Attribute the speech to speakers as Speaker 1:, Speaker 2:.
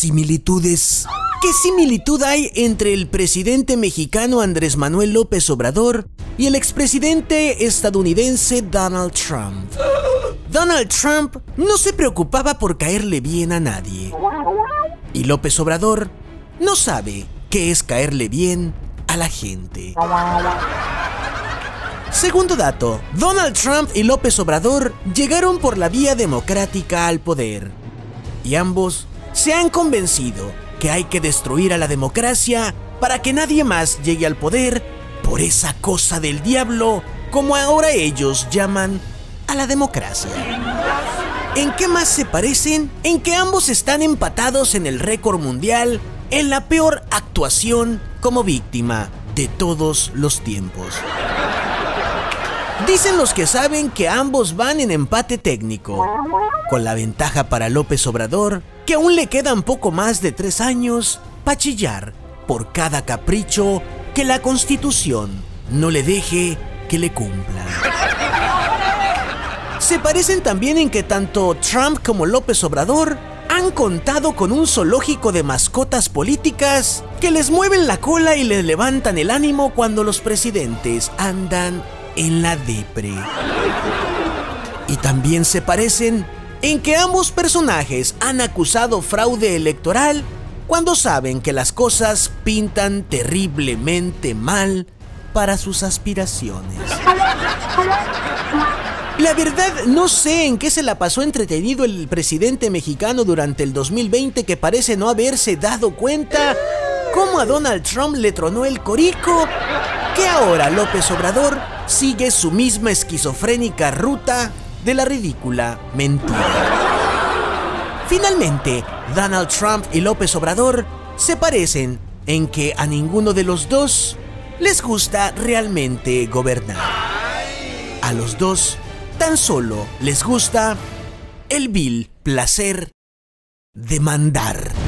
Speaker 1: Similitudes. ¿Qué similitud hay entre el presidente mexicano Andrés Manuel López Obrador y el expresidente estadounidense Donald Trump? Donald Trump no se preocupaba por caerle bien a nadie. Y López Obrador no sabe qué es caerle bien a la gente. Segundo dato, Donald Trump y López Obrador llegaron por la vía democrática al poder. Y ambos se han convencido que hay que destruir a la democracia para que nadie más llegue al poder por esa cosa del diablo, como ahora ellos llaman a la democracia. ¿En qué más se parecen? En que ambos están empatados en el récord mundial en la peor actuación como víctima de todos los tiempos. Dicen los que saben que ambos van en empate técnico, con la ventaja para López Obrador que aún le quedan poco más de tres años para chillar por cada capricho que la Constitución no le deje que le cumpla. Se parecen también en que tanto Trump como López Obrador han contado con un zoológico de mascotas políticas que les mueven la cola y les levantan el ánimo cuando los presidentes andan en la depre. Y también se parecen en que ambos personajes han acusado fraude electoral cuando saben que las cosas pintan terriblemente mal para sus aspiraciones. La verdad, no sé en qué se la pasó entretenido el presidente mexicano durante el 2020 que parece no haberse dado cuenta cómo a Donald Trump le tronó el corico, que ahora López Obrador sigue su misma esquizofrénica ruta de la ridícula mentira. Finalmente, Donald Trump y López Obrador se parecen en que a ninguno de los dos les gusta realmente gobernar. A los dos tan solo les gusta el vil placer de mandar.